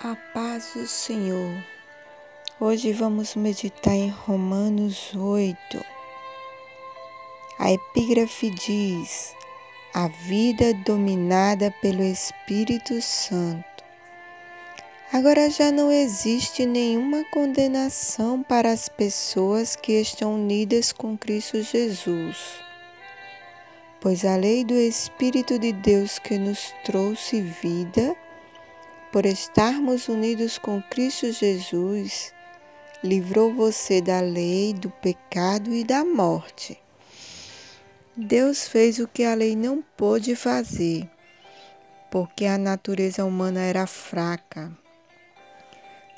A paz do Senhor. Hoje vamos meditar em Romanos 8. A epígrafe diz: A vida dominada pelo Espírito Santo. Agora já não existe nenhuma condenação para as pessoas que estão unidas com Cristo Jesus. Pois a lei do Espírito de Deus que nos trouxe vida por estarmos unidos com Cristo Jesus, livrou você da lei, do pecado e da morte. Deus fez o que a lei não pôde fazer, porque a natureza humana era fraca.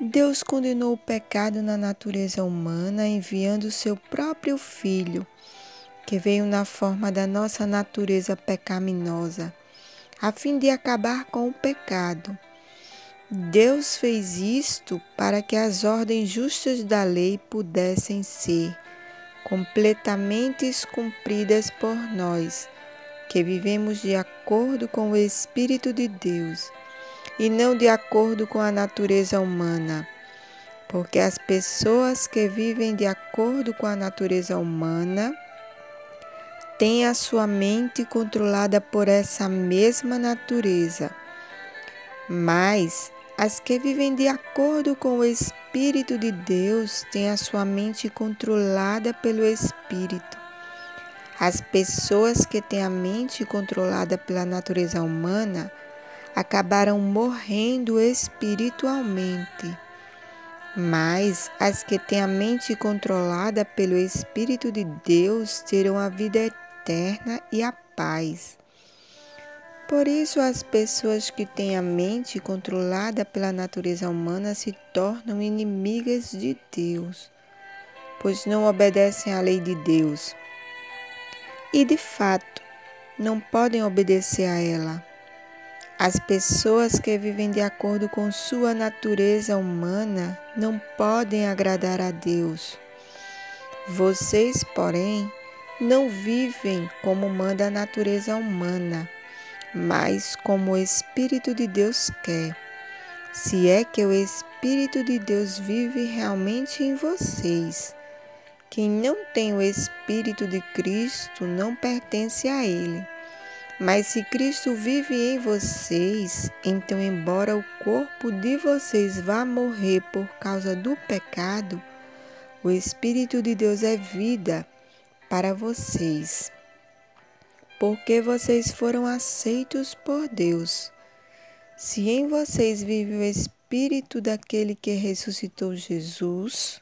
Deus condenou o pecado na natureza humana enviando seu próprio Filho, que veio na forma da nossa natureza pecaminosa, a fim de acabar com o pecado Deus fez isto para que as ordens justas da lei pudessem ser completamente cumpridas por nós, que vivemos de acordo com o Espírito de Deus e não de acordo com a natureza humana. Porque as pessoas que vivem de acordo com a natureza humana têm a sua mente controlada por essa mesma natureza. Mas as que vivem de acordo com o Espírito de Deus têm a sua mente controlada pelo Espírito. As pessoas que têm a mente controlada pela natureza humana acabaram morrendo espiritualmente. Mas as que têm a mente controlada pelo Espírito de Deus terão a vida eterna e a paz. Por isso, as pessoas que têm a mente controlada pela natureza humana se tornam inimigas de Deus, pois não obedecem à lei de Deus. E, de fato, não podem obedecer a ela. As pessoas que vivem de acordo com sua natureza humana não podem agradar a Deus. Vocês, porém, não vivem como manda a natureza humana mas como o Espírito de Deus quer. Se é que o Espírito de Deus vive realmente em vocês. Quem não tem o Espírito de Cristo não pertence a Ele. Mas se Cristo vive em vocês, então, embora o corpo de vocês vá morrer por causa do pecado, o Espírito de Deus é vida para vocês porque vocês foram aceitos por Deus. Se em vocês vive o Espírito daquele que ressuscitou Jesus,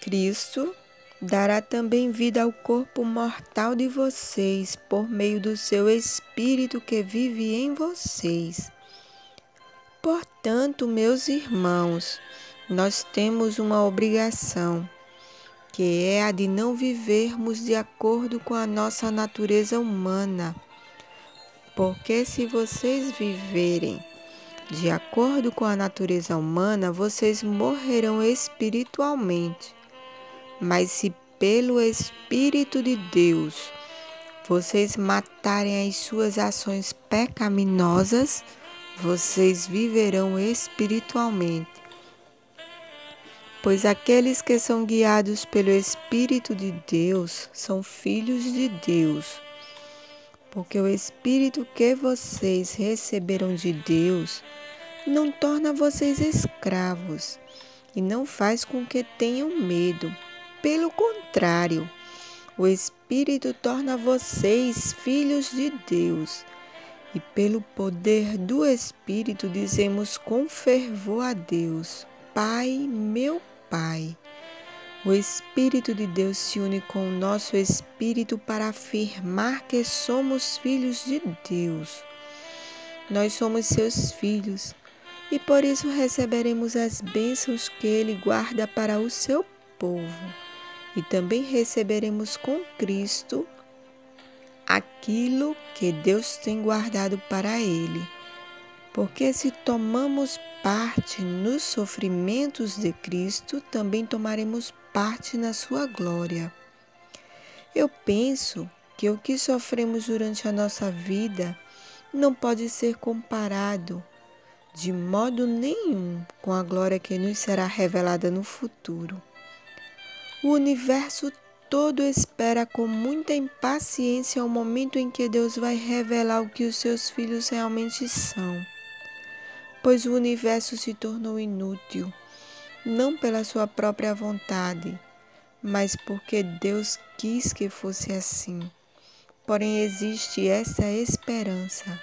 Cristo dará também vida ao corpo mortal de vocês por meio do seu Espírito que vive em vocês. Portanto, meus irmãos, nós temos uma obrigação que é a de não vivermos de acordo com a nossa natureza humana. Porque se vocês viverem de acordo com a natureza humana, vocês morrerão espiritualmente. Mas se pelo Espírito de Deus vocês matarem as suas ações pecaminosas, vocês viverão espiritualmente pois aqueles que são guiados pelo Espírito de Deus são filhos de Deus. Porque o Espírito que vocês receberam de Deus não torna vocês escravos e não faz com que tenham medo. Pelo contrário, o Espírito torna vocês filhos de Deus. E pelo poder do Espírito dizemos com fervor a Deus: Pai, meu Pai. O Espírito de Deus se une com o nosso espírito para afirmar que somos filhos de Deus. Nós somos seus filhos e por isso receberemos as bênçãos que Ele guarda para o seu povo. E também receberemos com Cristo aquilo que Deus tem guardado para Ele. Porque se tomamos parte nos sofrimentos de Cristo, também tomaremos parte na sua glória. Eu penso que o que sofremos durante a nossa vida não pode ser comparado de modo nenhum com a glória que nos será revelada no futuro. O universo todo espera com muita impaciência o momento em que Deus vai revelar o que os seus filhos realmente são. Pois o universo se tornou inútil, não pela sua própria vontade, mas porque Deus quis que fosse assim. Porém, existe essa esperança.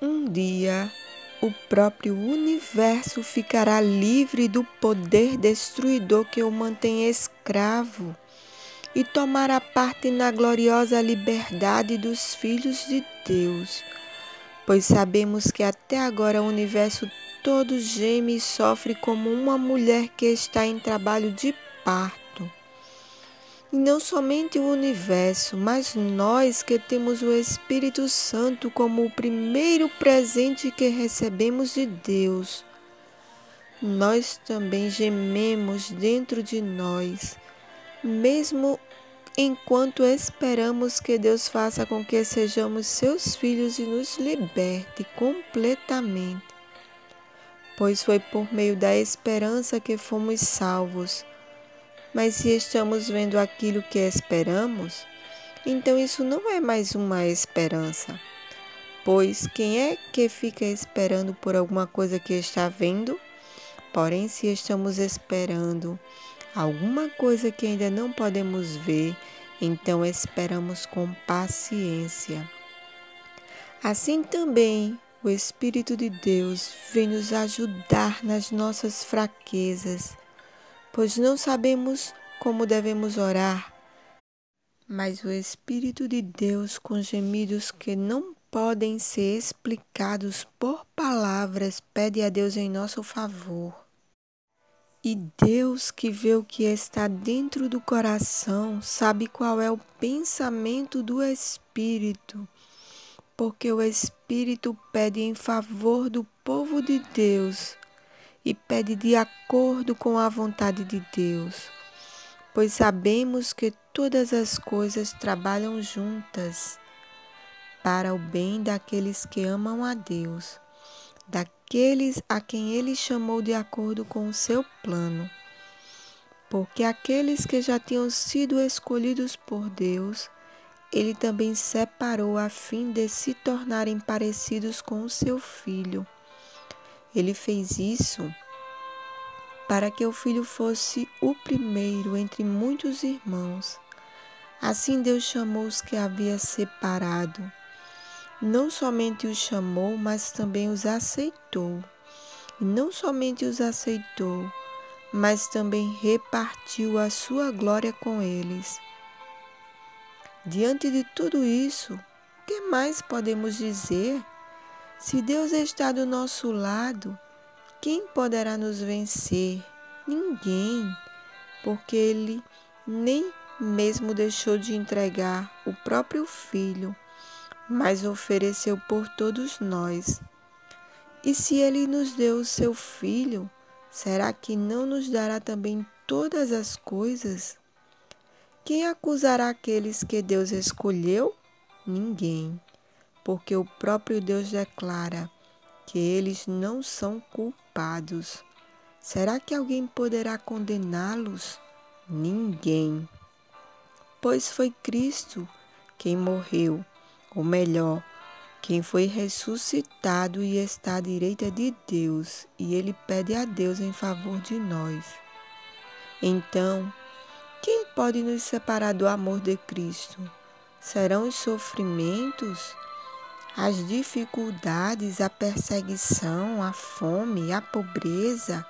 Um dia, o próprio universo ficará livre do poder destruidor que o mantém escravo e tomará parte na gloriosa liberdade dos filhos de Deus, pois sabemos que até agora o universo todo geme e sofre como uma mulher que está em trabalho de parto. E não somente o universo, mas nós que temos o Espírito Santo como o primeiro presente que recebemos de Deus. Nós também gememos dentro de nós mesmo enquanto esperamos que Deus faça com que sejamos seus filhos e nos liberte completamente. Pois foi por meio da esperança que fomos salvos. Mas se estamos vendo aquilo que esperamos, então isso não é mais uma esperança. Pois quem é que fica esperando por alguma coisa que está vendo? Porém, se estamos esperando alguma coisa que ainda não podemos ver, então esperamos com paciência. Assim também, o Espírito de Deus vem nos ajudar nas nossas fraquezas, pois não sabemos como devemos orar. Mas o Espírito de Deus, com gemidos que não podem ser explicados por palavras, pede a Deus em nosso favor. E Deus que vê o que está dentro do coração, sabe qual é o pensamento do Espírito, porque o Espírito pede em favor do povo de Deus e pede de acordo com a vontade de Deus, pois sabemos que todas as coisas trabalham juntas para o bem daqueles que amam a Deus, daqueles a quem ele chamou de acordo com o seu plano. Porque aqueles que já tinham sido escolhidos por Deus, ele também separou a fim de se tornarem parecidos com o seu filho. Ele fez isso para que o filho fosse o primeiro entre muitos irmãos. Assim Deus chamou os que havia separado não somente os chamou, mas também os aceitou. E não somente os aceitou, mas também repartiu a sua glória com eles. Diante de tudo isso, o que mais podemos dizer? Se Deus está do nosso lado, quem poderá nos vencer? Ninguém, porque Ele nem mesmo deixou de entregar o próprio Filho mas ofereceu por todos nós. E se ele nos deu o seu Filho, será que não nos dará também todas as coisas? Quem acusará aqueles que Deus escolheu? Ninguém, porque o próprio Deus declara que eles não são culpados. Será que alguém poderá condená-los? Ninguém. Pois foi Cristo quem morreu ou melhor, quem foi ressuscitado e está à direita de Deus, e ele pede a Deus em favor de nós. Então, quem pode nos separar do amor de Cristo? Serão os sofrimentos, as dificuldades, a perseguição, a fome, a pobreza,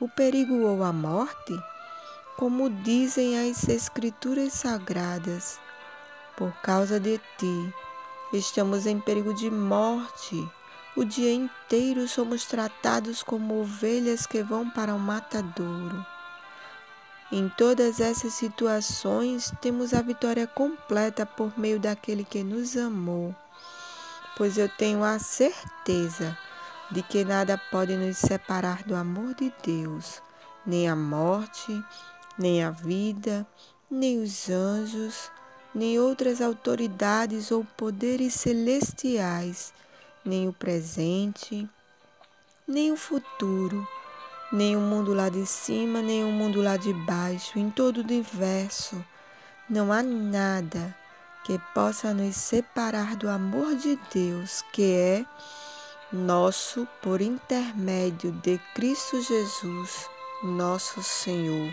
o perigo ou a morte? Como dizem as Escrituras Sagradas, por causa de ti Estamos em perigo de morte. O dia inteiro somos tratados como ovelhas que vão para o matadouro. Em todas essas situações, temos a vitória completa por meio daquele que nos amou, pois eu tenho a certeza de que nada pode nos separar do amor de Deus, nem a morte, nem a vida, nem os anjos, nem outras autoridades ou poderes celestiais, nem o presente, nem o futuro, nem o mundo lá de cima, nem o mundo lá de baixo, em todo o universo. Não há nada que possa nos separar do amor de Deus, que é nosso por intermédio de Cristo Jesus, nosso Senhor.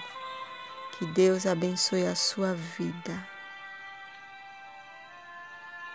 Que Deus abençoe a sua vida.